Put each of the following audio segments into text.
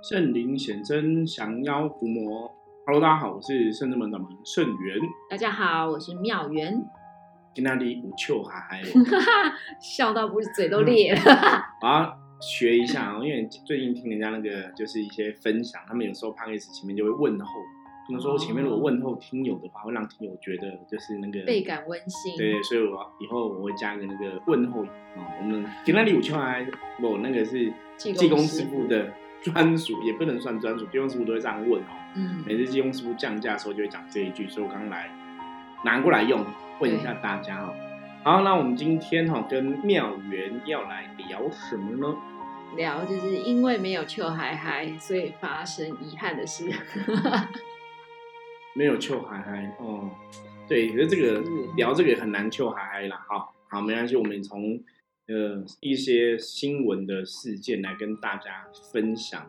圣灵显真，降妖伏魔。Hello，大家好，我是圣智门掌门圣元。大家好，我是妙元。今天里五秋还还，笑到不是嘴都裂了。我要学一下啊，因为最近听人家那个就是一些分享，他们有时候 p o d 前面就会问候，他们说前面如果问候听友的话，会让听友觉得就是那个倍感温馨。对，所以我以后我会加一个那个问候啊。我们今天里五秋还我那个是济公师傅的。专属也不能算专属，技工师傅都会这样问哦。嗯，每次技工师傅降价的时候就会讲这一句，所以我刚来拿过来用，问一下大家哦。好，那我们今天哈跟妙缘要来聊什么呢？聊就是因为没有秋海海，所以发生遗憾的事。没有秋海海哦，对，可是这个聊这个很难秋海海啦。好，好，没关系，我们从。呃，一些新闻的事件来跟大家分享。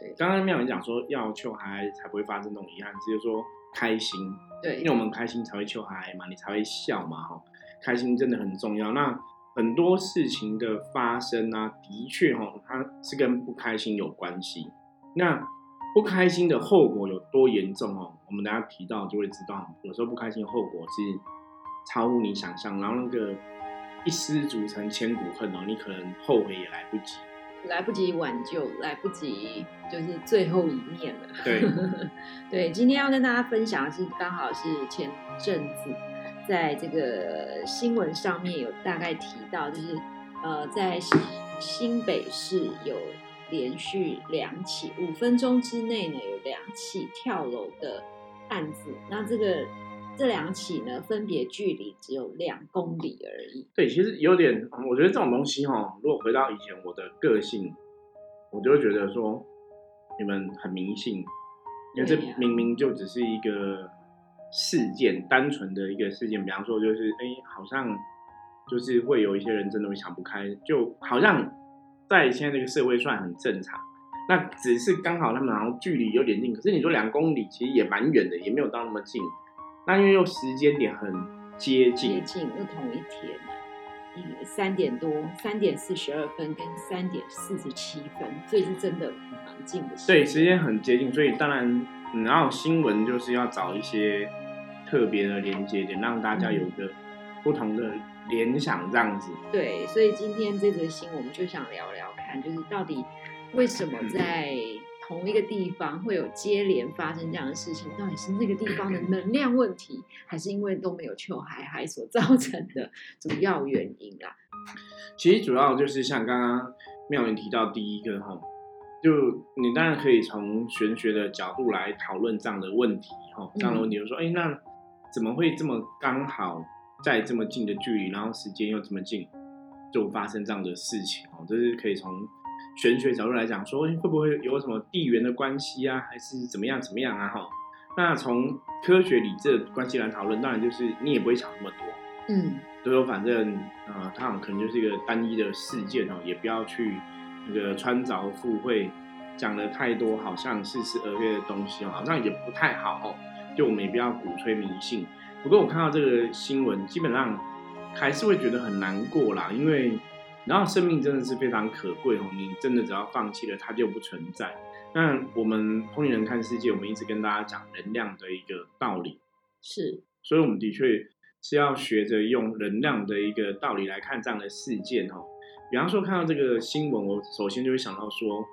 对，刚刚妙文讲说要求孩才不会发生这种遗憾，只有说开心。对，因为我们开心才会求孩嘛，你才会笑嘛，哈，开心真的很重要。那很多事情的发生啊，的确哈，它是跟不开心有关系。那不开心的后果有多严重哦？我们大家提到就会知道，有时候不开心的后果是超乎你想象，然后那个。一失足成千古恨哦，你可能后悔也来不及，来不及挽救，来不及就是最后一面了。对，对，今天要跟大家分享的是，刚好是前阵子在这个新闻上面有大概提到，就是呃，在新北市有连续两起，五分钟之内呢有两起跳楼的案子，那这个。这两起呢，分别距离只有两公里而已。对，其实有点，我觉得这种东西哈，如果回到以前我的个性，我就会觉得说，你们很迷信，因为这明明就只是一个事件，单纯的一个事件。比方说，就是哎，好像就是会有一些人真的会想不开，就好像在现在这个社会算很正常。那只是刚好他们好像距离有点近，可是你说两公里其实也蛮远的，也没有到那么近。那因为又时间点很接近，接近又同一天，嗯，三点多，三点四十二分跟三点四十七分，所以是真的蛮近的。对，时间很接近，所以当然，然后新闻就是要找一些特别的连接点，让大家有一个不同的联想，这样子。对，所以今天这则新闻我们就想聊聊看，就是到底为什么在。同一个地方会有接连发生这样的事情，到底是那个地方的 能量问题，还是因为都没有求海海所造成的主要原因啦？其实主要就是像刚刚妙云提到第一个哈，就你当然可以从玄学的角度来讨论这样的问题哈，这样的问题就说，哎，那怎么会这么刚好在这么近的距离，然后时间又这么近，就发生这样的事情哦？这是可以从。玄学角度来讲，说会不会有什么地缘的关系啊，还是怎么样怎么样啊？哈，那从科学理智的关系来讨论，当然就是你也不会想那么多，嗯，就说反正啊，它可能就是一个单一的事件哦，也不要去那个穿凿附会，讲了太多好像似是而非的东西哦，好像也不太好哦，就我们也不要鼓吹迷信。不过我看到这个新闻，基本上还是会觉得很难过啦，因为。然后生命真的是非常可贵哦，你真的只要放弃了，它就不存在。那我们通灵人看世界，我们一直跟大家讲能量的一个道理，是，所以我们的确是要学着用能量的一个道理来看这样的事件哦。比方说看到这个新闻，我首先就会想到说，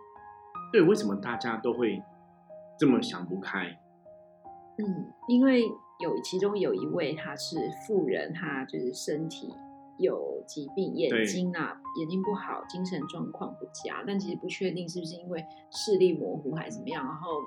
对，为什么大家都会这么想不开？嗯，因为有其中有一位他是富人，他就是身体。有疾病，眼睛啊，眼睛不好，精神状况不佳，但其实不确定是不是因为视力模糊还是怎么样，然后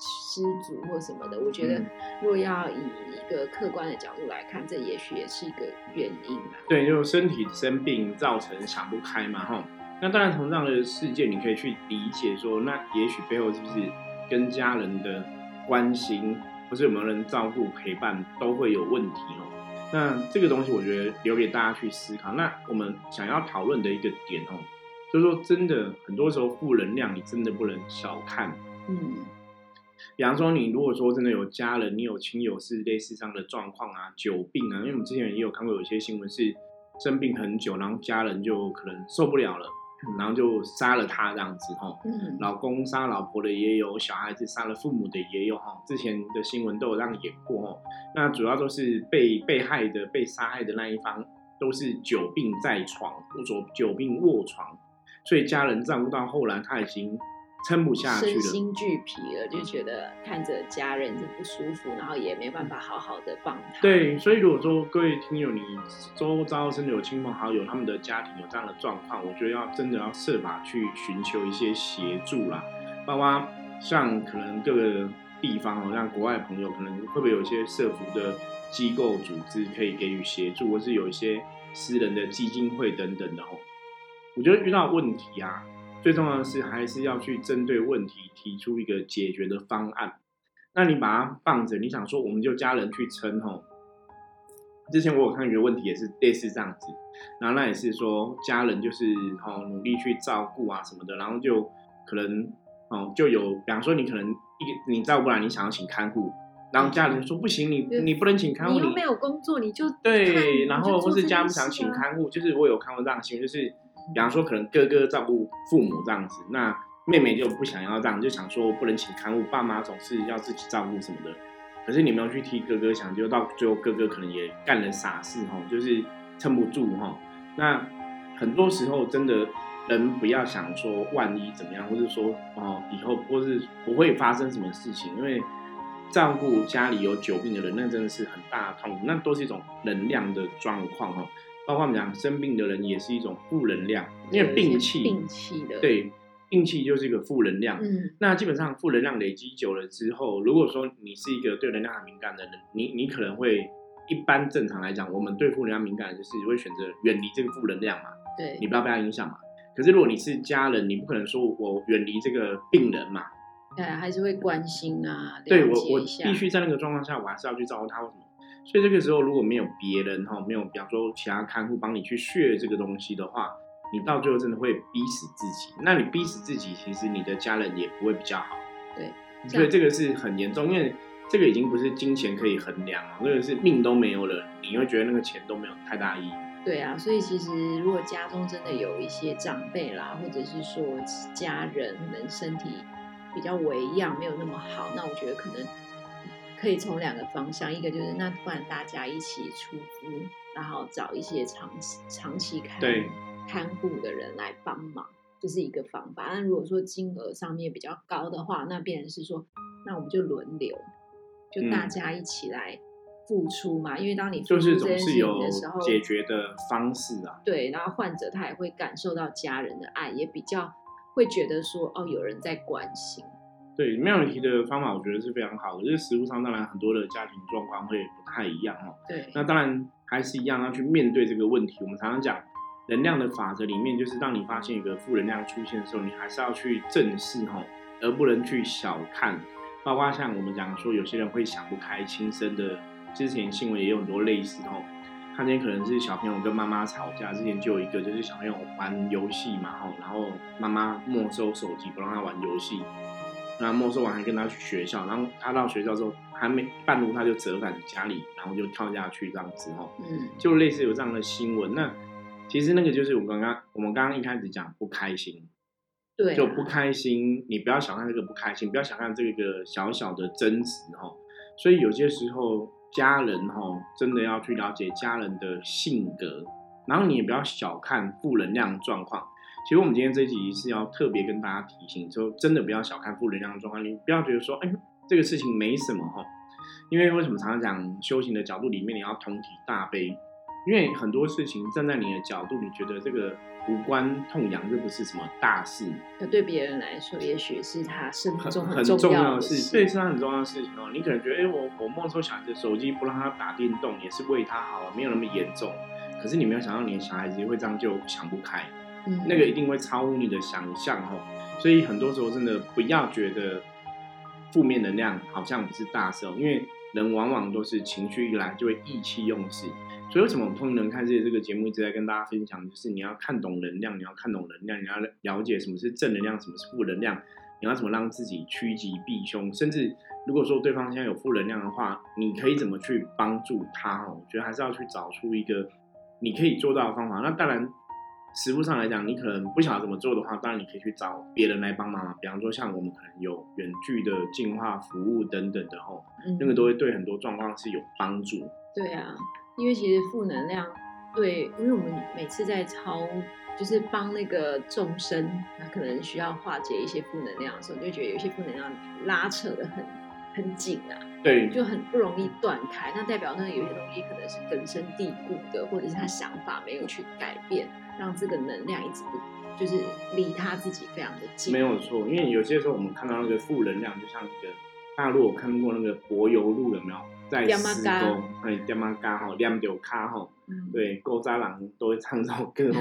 失足或什么的。我觉得，若要以一个客观的角度来看，这也许也是一个原因吧。对，就是身体生病造成想不开嘛，哈。那当然，从这样的事件，你可以去理解说，那也许背后是不是跟家人的关心，或是有没有人照顾陪伴，都会有问题哦。那这个东西，我觉得留给大家去思考。那我们想要讨论的一个点哦，就是说，真的很多时候负能量，你真的不能小看。嗯，比方说，你如果说真的有家人，你有亲友是类似这样的状况啊，久病啊，因为我们之前也有看过有些新闻是生病很久，然后家人就可能受不了了，然后就杀了他这样子哈。嗯，老公杀老婆的也有，小孩子杀了父母的也有哈。之前的新闻都有这样演过哦。那主要都是被被害的、被杀害的那一方都是久病在床，或者久病卧床，所以家人照顾到后来他已经。撑不下去了，身心俱疲了，就觉得看着家人就不舒服，然后也没办法好好的帮他。对，所以如果说各位听友，你周遭真的有亲朋好友，他们的家庭有这样的状况，我觉得要真的要设法去寻求一些协助啦。包括像可能各个地方哦，像国外朋友，可能会不会有一些社服的机构组织可以给予协助，或是有一些私人的基金会等等的哦。我觉得遇到问题啊。最重要的是，还是要去针对问题提出一个解决的方案。那你把它放着，你想说我们就家人去撑吼。之前我有看一个问题，也是类似这样子。然后那也是说家人就是哦努力去照顾啊什么的，然后就可能哦就有，比方说你可能一个你照顾不来，你想要请看护，然后家人说不行，你你不能请看护，你又没有工作，你就对，然后或是家不想请看护，就是我有看过这样的新闻，就是。比方说，可能哥哥照顾父母这样子，那妹妹就不想要这样，就想说不能请看护，爸妈总是要自己照顾什么的。可是你没有去替哥哥想，就到最后哥哥可能也干了傻事哈，就是撑不住哈。那很多时候真的人不要想说万一怎么样，或者说哦以后或是不会发生什么事情，因为照顾家里有久病的人，那真的是很大的痛苦，那都是一种能量的状况哈。包括我们讲生病的人也是一种负能量，因为病气，病气的，对，病气就是一个负能量。嗯，那基本上负能量累积久了之后，如果说你是一个对能量很敏感的人，你你可能会一般正常来讲，我们对负能量敏感就是会选择远离这个负能量嘛，对，你不要被他影响嘛。可是如果你是家人，你不可能说我远离这个病人嘛，对，还是会关心啊，对我我必须在那个状况下，我还是要去照顾他，为什么？所以这个时候，如果没有别人哈，没有比方说其他看护帮你去血这个东西的话，你到最后真的会逼死自己。那你逼死自己，其实你的家人也不会比较好。对，所以这个是很严重，因为这个已经不是金钱可以衡量了，这个是命都没有了，你会觉得那个钱都没有太大意义。对啊，所以其实如果家中真的有一些长辈啦，或者是说家人可能身体比较微恙，没有那么好，那我觉得可能。可以从两个方向，一个就是那不然大家一起出资，然后找一些长期长期看看护的人来帮忙，这是一个方法。那如果说金额上面比较高的话，那变成是说，那我们就轮流，就大家一起来付出嘛。因为当你就是总是有解决的方式啊。对，然后患者他也会感受到家人的爱，也比较会觉得说哦，有人在关心。对，没有提的方法，我觉得是非常好的。就是实物上，当然很多的家庭状况会不太一样哦。对，那当然还是一样要去面对这个问题。我们常常讲能量的法则里面，就是当你发现一个负能量出现的时候，你还是要去正视哦，而不能去小看。包括像我们讲说，有些人会想不开、轻生的，之前新闻也有很多类似哦。看见可能是小朋友跟妈妈吵架，之前就有一个就是小朋友玩游戏嘛吼，然后妈妈没收手机，不让他玩游戏。那没收完还跟他去学校，然后他到学校之后还没半路他就折返家里，然后就跳下去这样子哦，嗯，就类似有这样的新闻。那其实那个就是我刚刚我们刚刚一开始讲不开心，对，就不开心。你不要小看这个不开心，不要小看这个小小的争执哦。所以有些时候家人哦真的要去了解家人的性格，然后你也不要小看负能量状况。其实我们今天这集是要特别跟大家提醒，就真的不要小看负能量的状况，你不要觉得说，哎，这个事情没什么哈。因为为什么常常讲修行的角度里面，你要同体大悲，因为很多事情站在你的角度，你觉得这个无关痛痒，这不是什么大事。那对别人来说，也许是他生命中很重要的事，对，是他很重要的事情哦。你可能觉得，哎，我我没收小孩子手机，不让他打电动，也是为他好，没有那么严重。可是你没有想到，你的小孩子会这样就想不开。那个一定会超乎你的想象哦，所以很多时候真的不要觉得负面能量好像不是大事哦，因为人往往都是情绪一来就会意气用事。所以为什么我们通人看这这个节目一直在跟大家分享，就是你要看懂能量，你要看懂能量，你要了解什么是正能量，什么是负能量，你要怎么让自己趋吉避凶，甚至如果说对方现在有负能量的话，你可以怎么去帮助他哦？我觉得还是要去找出一个你可以做到的方法。那当然。实物上来讲，你可能不晓得怎么做的话，当然你可以去找别人来帮忙。比方说，像我们可能有远距的净化服务等等的吼，嗯那个都会对很多状况是有帮助。对啊，因为其实负能量对，因为我们每次在超，就是帮那个众生，他可能需要化解一些负能量的时候，就觉得有些负能量拉扯的很很紧啊，对，就很不容易断开。那代表那个有些东西可能是根深蒂固的，或者是他想法没有去改变，让这个能量一直不就是离他自己非常的近。没有错，因为有些时候我们看到那个负能量，就像那个大陆我看过那个柏油路有没有在点施马工？哎，点马嘎吼，亮丢卡吼，嗯，对，勾渣郎都会唱这首歌哦。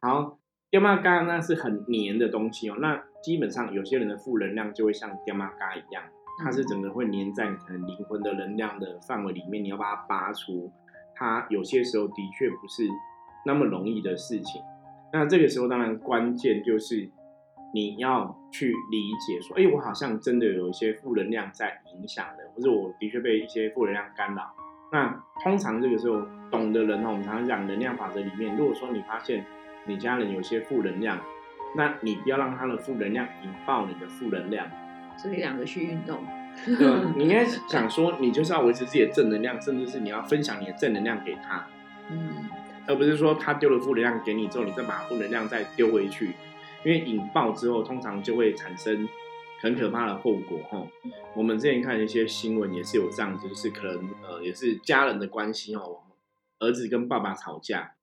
然后点马嘎那是很黏的东西哦，那基本上有些人的负能量就会像点马嘎一样，它是整个会粘在你可能灵魂的能量的范围里面，你要把它拔出，它有些时候的确不是那么容易的事情。那这个时候当然关键就是你要去理解说，哎，我好像真的有一些负能量在影响的，或者我的确被一些负能量干扰。那通常这个时候懂的人哦，我们常常讲能量法则里面，如果说你发现你家人有些负能量，那你不要让他的负能量引爆你的负能量，所以两个去运动。对？你应该想说，你就是要维持自己的正能量，甚至是你要分享你的正能量给他，嗯，而不是说他丢了负能量给你之后，你再把负能量再丢回去，因为引爆之后通常就会产生很可怕的后果哈。我们之前看一些新闻也是有这样子，就是可能呃也是家人的关系哦，儿子跟爸爸吵架，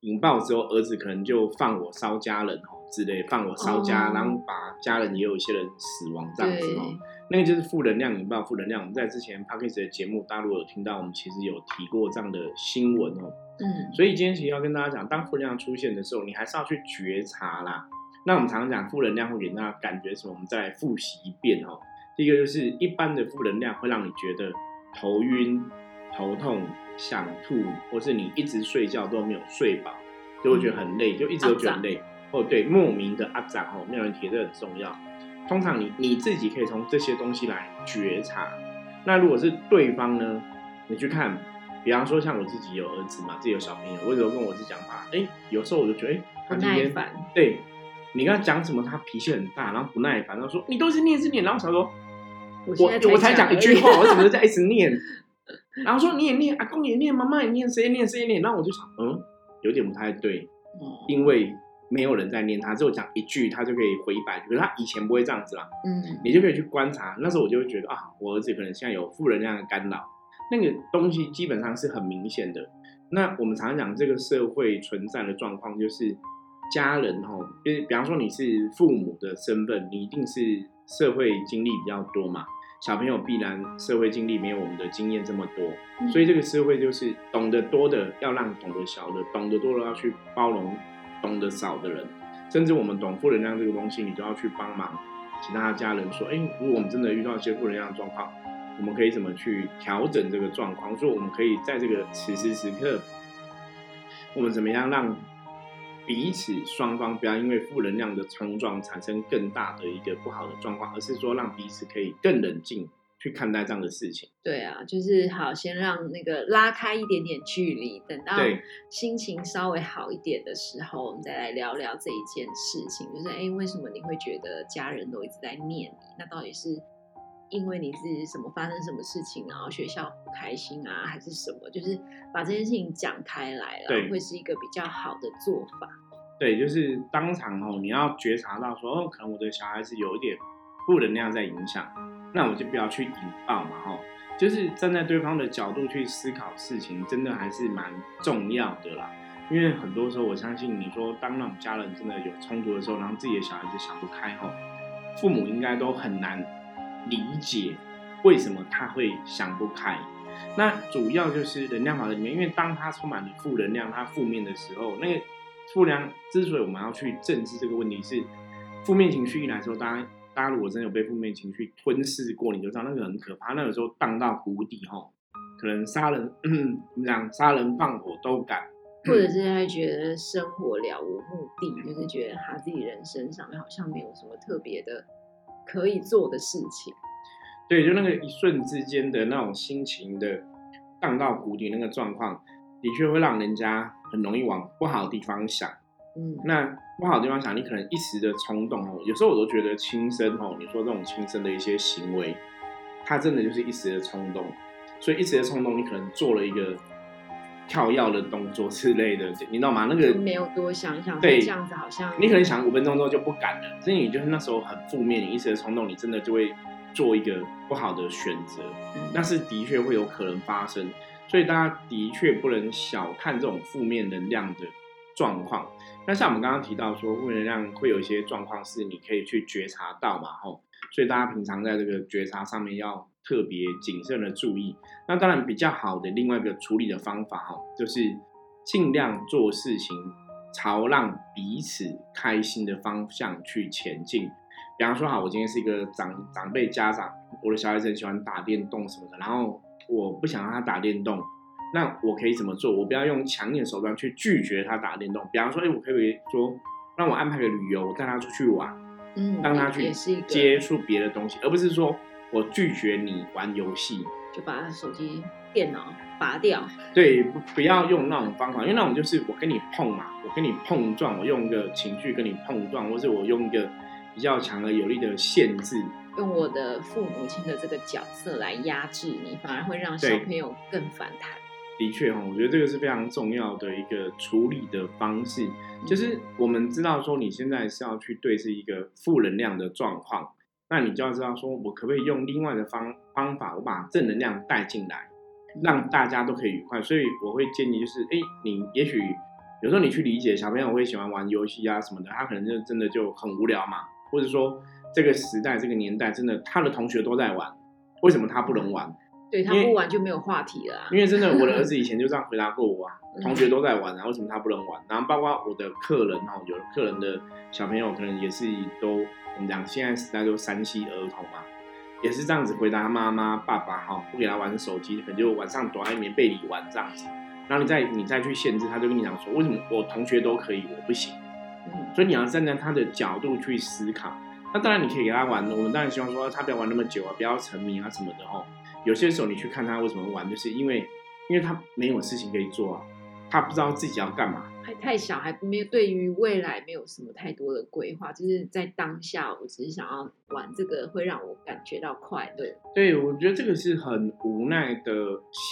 引爆之后，儿子可能就放火烧家人哦之类，放火烧家，哦然后把家人也有一些人死亡这样子哦。那个就是负能量引爆负能量。我们在之前 p a c k a g e 的节目，大家如果有听到，我们其实有提过这样的新闻哦。嗯，所以今天其实要跟大家讲，当负能量出现的时候，你还是要去觉察啦。那我们常常讲负能量会给大家感觉什么？我们再来复习一遍哦。第一个就是一般的负能量会让你觉得头晕、头痛、想吐，或是你一直睡觉都没有睡饱，就会觉得很累，就一直都觉得很累。哦，对，莫名的阿长哦，没有人提这很重要。通常你你自己可以从这些东西来觉察。那如果是对方呢，你去看，比方说像我自己有儿子嘛，自己有小朋友，我有时候跟我儿子讲话，哎，有时候我就觉得，哎，他今天。对你跟他讲什么，他脾气很大，然后不耐烦，然后说你都是念是念，然后我想说，我我我才讲一句话，我怎么就 在一直念？然后说你也念，阿公也念，妈妈也念，谁也念谁也念，然后我就想，嗯，有点不太对，哦因为没有人在念他，只有讲一句，他就可以回一百句，可是他以前不会这样子啦，嗯，你就可以去观察。那时候我就会觉得啊，我儿子可能现在有负能量的干扰，那个东西基本上是很明显的。那我们常常讲这个社会存在的状况，就是家人哈，就是比方说你是父母的身份，你一定是社会经历比较多嘛。小朋友必然社会经历没有我们的经验这么多，嗯所以这个社会就是懂得多的要让懂得小的，懂得多的要去包容懂得少的人，甚至我们懂负能量这个东西，你都要去帮忙其他家人说，哎，如果我们真的遇到一些负能量的状况，我们可以怎么去调整这个状况？说我们可以在这个此时此刻，我们怎么样让彼此双方不要因为负能量的冲撞产生更大的一个不好的状况，而是说让彼此可以更冷静去看待这样的事情。对啊，就是好，先让那个拉开一点点距离，等到心情稍微好一点的时候，我们再来聊聊这一件事情。就是，哎，为什么你会觉得家人都一直在念你？那到底是因为你自己什么发生什么事情，然后学校不开心啊，还是什么？就是把这件事情讲开来了，对会是一个比较好的做法。对，就是当场哦，你要觉察到说，哦，可能我的小孩子有一点负能量在影响，那我就不要去引爆嘛，哈，就是站在对方的角度去思考事情，真的还是蛮重要的啦。因为很多时候，我相信你说，当那种家人真的有冲突的时候，然后自己的小孩子想不开吼，父母应该都很难理解为什么他会想不开。那主要就是能量法则里面，因为当他充满了负能量，他负面的时候，那个负能量之所以我们要去正视这个问题，是负面情绪一来的时候，大家大家如果真的有被负面情绪吞噬过，你就知道那个很可怕，那有时候荡到谷底吼，可能杀人，怎么讲，杀人放火都敢。或者是他觉得生活了无目的，就是觉得他自己人生上面好像没有什么特别的可以做的事情。对，就那个一瞬之间的那种心情的荡到谷底那个状况，的确会让人家很容易往不好的地方想。嗯，那不好的地方想，你可能一时的冲动哦，有时候我都觉得轻生哦，你说这种轻生的一些行为，它真的就是一时的冲动，所以一时的冲动，你可能做了一个跳药的动作之类的，你知道吗？那个就没有多想想，对这样子好像你可能想五分钟之后就不敢了，所以你就是那时候很负面，你一时的冲动，你真的就会做一个不好的选择，嗯。那是的确会有可能发生，所以大家的确不能小看这种负面能量的状况。那像我们刚刚提到说，负能量会有一些状况是你可以去觉察到嘛，吼，所以大家平常在这个觉察上面要特别谨慎的注意。那当然比较好的另外一个处理的方法，哈，就是尽量做事情朝让彼此开心的方向去前进。比方说，哈，我今天是一个长长辈家长，我的小孩子很喜欢打电动什么的，然后我不想让他打电动，那我可以怎么做？我不要用强硬的手段去拒绝他打电动。比方说，哎，我可以说让我安排个旅游，我带他出去玩，嗯，让他去接触别的东西，而不是说我拒绝你玩游戏。就把手机、电脑拔掉，对，不不要用那种方法，因为那种就是我跟你碰嘛，我跟你碰撞，我用一个情绪跟你碰撞，或是我用一个比较强而有力的限制，用我的父母亲的这个角色来压制你，反而会让小朋友更反弹。的确哈，我觉得这个是非常重要的一个处理的方式，就是我们知道说你现在是要去对峙一个负能量的状况，那你就要知道说我可不可以用另外的方方法，我把正能量带进来，让大家都可以愉快。所以我会建议就是，哎，你也许有时候你去理解小朋友会喜欢玩游戏啊什么的，他可能就真的就很无聊嘛，或者说这个时代这个年代真的他的同学都在玩，为什么他不能玩？对他不玩就没有话题了、啊。因为真的，我的儿子以前就这样回答过我啊，嗯同学都在玩啊，为什么他不能玩？然后包括我的客人哦，有的客人的小朋友可能也是都我们讲现在时代都山西儿童嘛，也是这样子回答他妈妈、爸爸哈，不给他玩手机，可能就晚上躲在棉被里玩这样子。然后你再你再去限制，他就跟你讲说，为什么我同学都可以，我不行？嗯，所以你要站在他的角度去思考。那当然你可以给他玩，我们当然希望说他不要玩那么久啊，不要沉迷啊什么的哈。有些时候你去看他为什么玩，就是因为因为他没有事情可以做啊，他不知道自己要干嘛。还太小，还没有对于未来没有什么太多的规划，就是在当下，我只是想要玩这个，会让我感觉到快乐。对，我觉得这个是很无奈的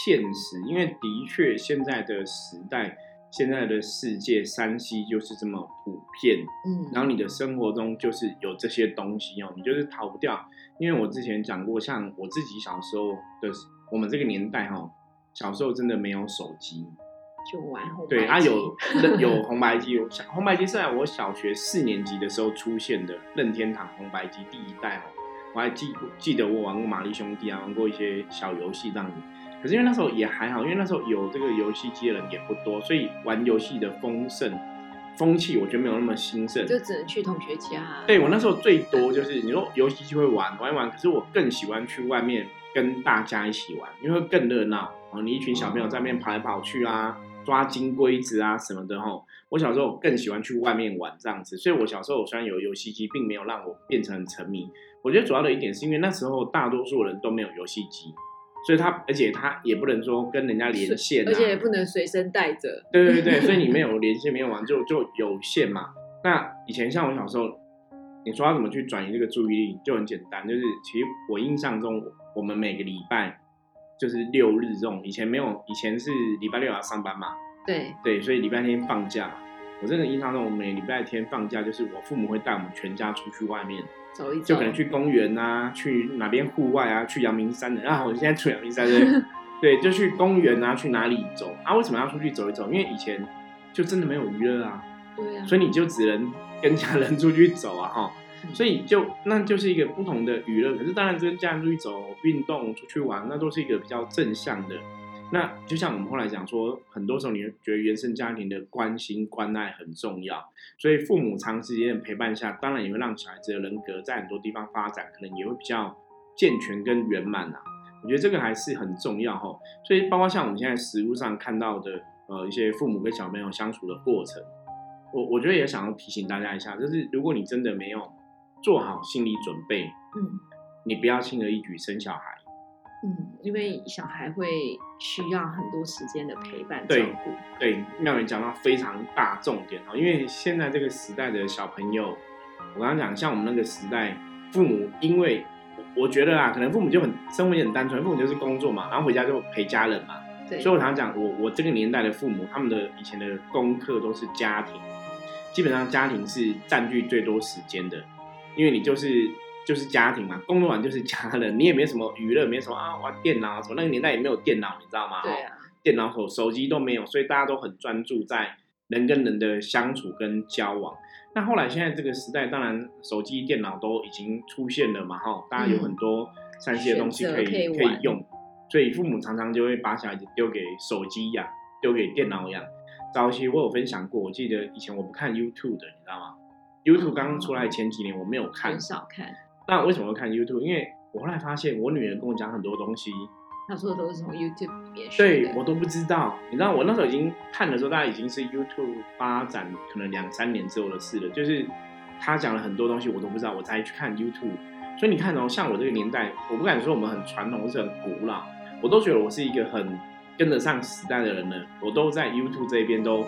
现实，因为的确现在的时代，现在的世界，山西就是这么普遍，嗯，然后你的生活中就是有这些东西哦，你就是逃不掉。因为我之前讲过，像我自己小时候的，我们这个年代哈、小时候真的没有手机，就玩红。对啊，有有 红白机，有红白机是在我小学四年级的时候出现的任天堂红白机第一代哦，我还记记得我玩过玛丽兄弟啊，玩过一些小游戏这样子。可是因为那时候也还好，因为那时候有这个游戏机的人也不多，所以玩游戏的丰盛风气我觉得没有那么兴盛。就只能去同学家。对我那时候最多就是你说游戏机会玩玩一玩，可是我更喜欢去外面跟大家一起玩，因为会更热闹哦。你一群小朋友在那边跑来跑去啊，抓金龟子啊什么的吼。我小时候更喜欢去外面玩这样子，所以我小时候虽然有游戏机，并没有让我变成很沉迷。我觉得主要的一点是因为那时候大多数人都没有游戏机，所以他而且他也不能说跟人家连线、啊，而且也不能随身带着。对对对，所以你没有连线，没有玩就就有限嘛。那以前像我小时候，你说要怎么去转移这个注意力，就很简单，就是其实我印象中，我们每个礼拜就是六日这种，以前没有，以前是礼拜六要上班嘛，对，对，所以礼拜天放假嘛。我真的印象中，我每礼拜天放假，就是我父母会带我们全家出去外面，走一走，就可能去公园啊，去哪边户外啊，去阳明山的啊。我现在去阳明山的，对，就去公园啊，去哪里走啊？为什么要出去走一走？因为以前就真的没有娱乐啊，对啊，所以你就只能跟家人出去走啊，哈。嗯所以就那就是一个不同的娱乐。可是当然跟家人出去走、运动、出去玩，那都是一个比较正向的。那就像我们后来讲说，很多时候你会觉得原生家庭的关心关爱很重要，所以父母长时间的陪伴下，当然也会让小孩子的人格在很多地方发展，可能也会比较健全跟圆满啊。我觉得这个还是很重要哈。所以包括像我们现在实物上看到的，呃，一些父母跟小朋友相处的过程，我我觉得也想要提醒大家一下，就是如果你真的没有做好心理准备，嗯，你不要轻而易举生小孩。嗯，因为小孩会需要很多时间的陪伴照顾。对，妙云讲到非常大重点哦，因为现在这个时代的小朋友，我刚刚讲，像我们那个时代，父母因为我我觉得啊，可能父母就很生活也很单纯，父母就是工作嘛，然后回家就陪家人嘛，对，所以我常常讲，我我这个年代的父母，他们的以前的功课都是家庭，基本上家庭是占据最多时间的，因为你就是就是家庭嘛，工作完就是家人，你也没什么娱乐，没什么啊玩电脑什么，那个年代也没有电脑，你知道吗？对啊，电脑手手机都没有，所以大家都很专注在人跟人的相处跟交往。那后来现在这个时代，当然手机、电脑都已经出现了嘛，哈，大家有很多三 C 的东西可以、可以可以用，所以父母常常就会把小孩子丢给手机养，丢给电脑养。早期我有分享过，我记得以前我不看 YouTube 的，你知道吗？YouTube 刚刚出来前几年我没有看很，少看。那为什么会看 YouTube？因为我后来发现我女儿跟我讲很多东西，她说的都是从 YouTube 里面学的。对我都不知道。你知道我那时候已经看的时候，大概已经是 YouTube 发展可能两三年之后的事了。就是她讲了很多东西我都不知道，我才去看 YouTube。所以你看哦，像我这个年代，我不敢说我们很传统或是很古老，我都觉得我是一个很跟得上时代的人了。我都在 YouTube 这边都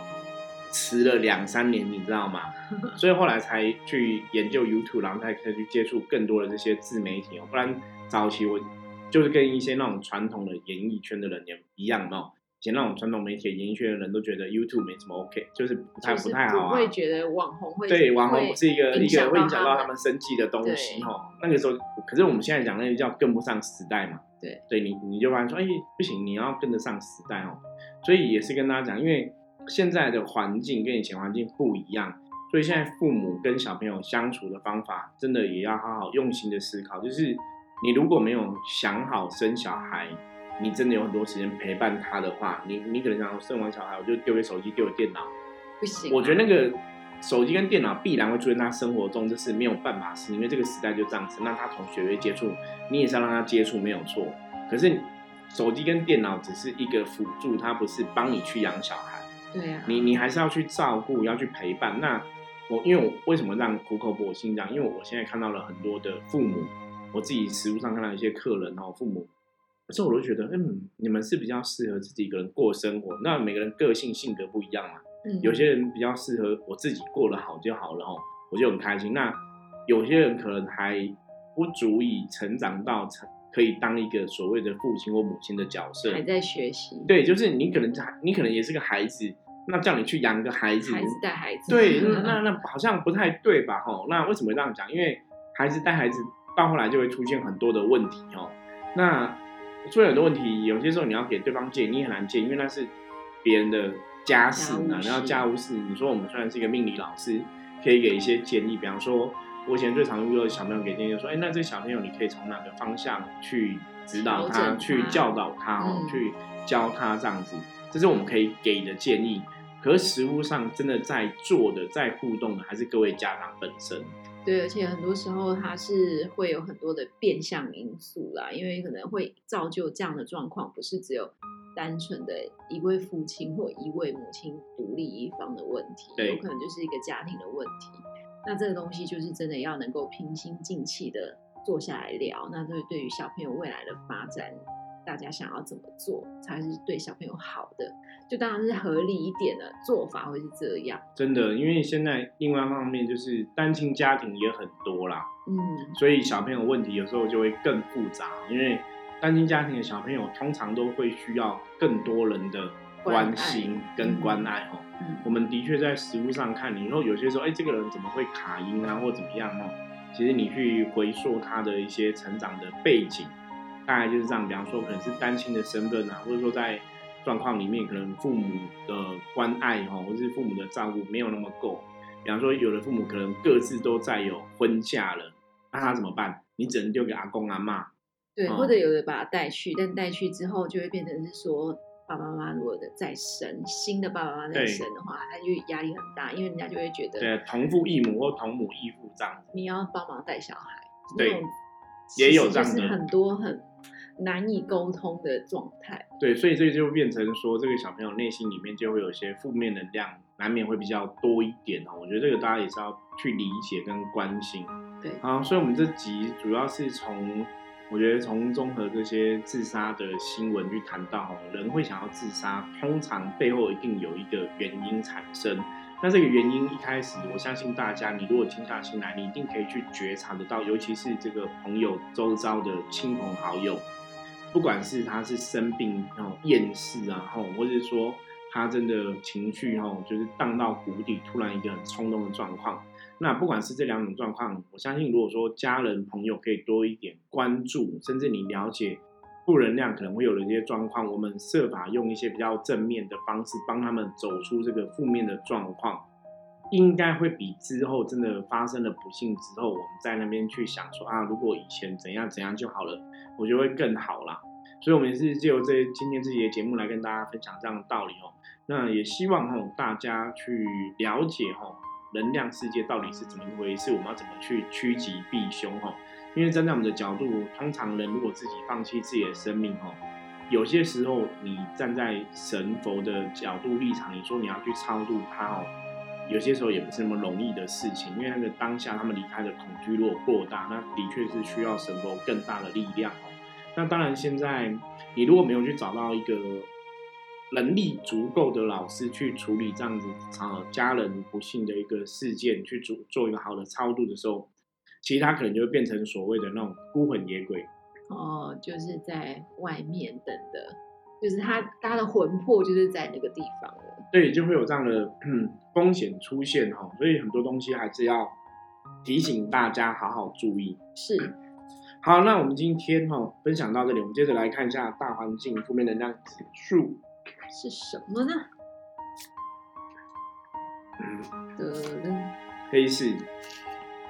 迟了两三年，你知道吗？所以后来才去研究 YouTube，然后才可以去接触更多的这些自媒体哦。不然早期我就是跟一些那种传统的演艺圈的人也一样哦。以前那种传统媒体、演艺圈的人都觉得 YouTube 没什么 OK，就是不太就是不太好啊。会觉得网红会对，网红不是一个一个会影响到他他们生计的东西对哈。那个时候，可是我们现在讲那个叫跟不上时代嘛。对，对你你就发现说，哎，不行，你要跟得上时代哦。所以也是跟大家讲，因为现在的环境跟以前环境不一样，所以现在父母跟小朋友相处的方法，真的也要好好用心的思考。就是你如果没有想好生小孩，你真的有很多时间陪伴他的话，你你可能想生完小孩我就丢给手机，丢给电脑。不行啊。我觉得那个手机跟电脑必然会出现他生活中，就是没有办法是，因为这个时代就这样子。那他从学会接触，你也是要让他接触，没有错。可是手机跟电脑只是一个辅助，它不是帮你去养小孩，对啊，你你还是要去照顾，要去陪伴。那我因为我为什么让苦口婆心这样？因为我现在看到了很多的父母，我自己实物上看到一些客人哦，父母。有时候我都觉得，嗯，你们是比较适合自己一个人过生活。那每个人个性性格不一样嘛，嗯有些人比较适合我自己过得好就好了哦，我就很开心。那有些人可能还不足以成长到成可以当一个所谓的父亲或母亲的角色。还在学习，对，就是你可能你可能也是个孩子，那叫你去养个孩子，孩子带孩子，对，那那那好像不太对吧？吼，那为什么会这样讲？因为孩子带孩子到后来就会出现很多的问题哦。那出现很多问题，有些时候你要给对方建议，你很难建议，因为那是别人的家事嘛，然后家务事。你说我们虽然是一个命理老师，可以给一些建议，比方说，我以前最常遇到的小朋友给建议，就说，哎，那这小朋友你可以从哪个方向去指导他，他去教导他哦，嗯去教他这样子，这是我们可以给的建议。可是实物上真的在做的、在互动的，还是各位家长本身。对，而且很多时候它是会有很多的变相因素啦，因为可能会造就这样的状况，不是只有单纯的一位父亲或一位母亲独立一方的问题，有可能就是一个家庭的问题。那这个东西就是真的要能够平心静气的坐下来聊，那对对于小朋友未来的发展，大家想要怎么做才是对小朋友好的，就当然是合理一点的做法会是这样。真的，因为现在另外一方面就是单亲家庭也很多啦，嗯，所以小朋友问题有时候就会更复杂。因为单亲家庭的小朋友通常都会需要更多人的关心跟关爱哦。嗯我们的确在实物上看，你说有些时候，哎，这个人怎么会卡音啊，或怎么样哦？其实你去回溯他的一些成长的背景，大概就是这样。比方说，可能是单亲的身份啊，或者说在状况里面，可能父母的关爱哈，或是父母的照顾没有那么够。比方说，有的父母可能各自都在有婚嫁了，那他怎么办？你只能丢给阿公阿妈。对，哦或者有的把他带去，但带去之后就会变成是说，爸爸妈妈如果的再生新的爸爸妈妈再生的话，他就压力很大，因为人家就会觉得对，同父异母或同母异父这样子。你要帮忙带小孩，对也有这样的就是很多很难以沟通的状态。对，所以这就变成说，这个小朋友内心里面就会有一些负面能量，难免会比较多一点哦。我觉得这个大家也是要去理解跟关心。对好，所以我们这集主要是从我觉得从综合这些自杀的新闻去谈到，人会想要自杀，通常背后一定有一个原因产生。那这个原因一开始，我相信大家，你如果静下心来，你一定可以去觉察得到，尤其是这个朋友周遭的亲朋好友，不管是他是生病哦、厌世啊，吼，或者是说他真的情绪吼，就是荡到谷底，突然一个很冲动的状况。那不管是这两种状况，我相信如果说家人朋友可以多一点关注，甚至你了解负能量可能会有的一些状况，我们设法用一些比较正面的方式帮他们走出这个负面的状况，应该会比之后真的发生了不幸之后，我们在那边去想说啊，如果以前怎样怎样就好了，我觉得会更好啦。所以，我们也是借由这今天这节节目来跟大家分享这样的道理哦。那也希望哦大家去了解哦。能量世界到底是怎么一回事？我们要怎么去趋吉避凶？哦，因为站在我们的角度，通常人如果自己放弃自己的生命，哦，有些时候你站在神佛的角度立场，你说你要去超度他，哦，有些时候也不是那么容易的事情。因为那个当下他们离开的恐惧如果过大，那的确是需要神佛更大的力量，哦。那当然，现在你如果没有去找到一个。能力足够的老师去处理这样子啊家人不幸的一个事件，去做做一个好的超度的时候，其实他可能就会变成所谓的那种孤魂野鬼。哦，就是在外面等的，就是他他的魂魄就是在那个地方了。对，就会有这样的 风险出现哈，所以很多东西还是要提醒大家好好注意。是，好，那我们今天哈分享到这里，我们接着来看一下大环境负面能量指数。是什么呢？嗯，黑市，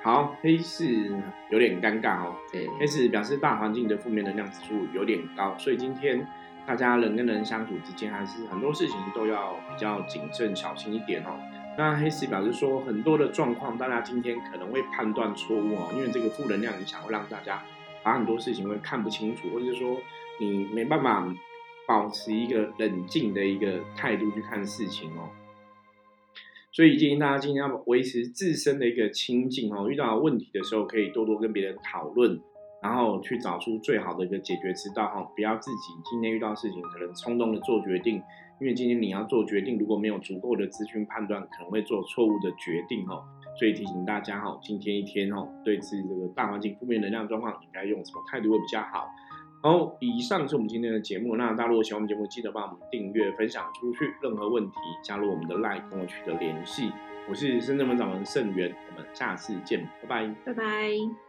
好，黑市有点尴尬哦。对，黑市表示大环境的负面能量指数有点高，所以今天大家人跟人相处之间，还是很多事情都要比较谨慎小心一点哦。那黑市表示说，很多的状况，大家今天可能会判断错误哦，因为这个负能量影响会让大家把很多事情会看不清楚，或者是说你没办法。保持一个冷静的一个态度去看事情哦，所以建议大家今天要维持自身的一个清静哦，遇到问题的时候可以多多跟别人讨论，然后去找出最好的一个解决之道哈，不要自己今天遇到事情可能冲动的做决定，因为今天你要做决定，如果没有足够的资讯判断，可能会做错误的决定哦，所以提醒大家哈，今天一天哦，对自己这个大环境负面能量状况应该用什么态度会比较好。好，以上是我们今天的节目。那大家如果喜欢我们节目，记得帮我们订阅、分享出去。任何问题，加入我们的 LINE 跟我取得联系。我是深圳门掌门盛元，我们下次见，拜拜，拜拜。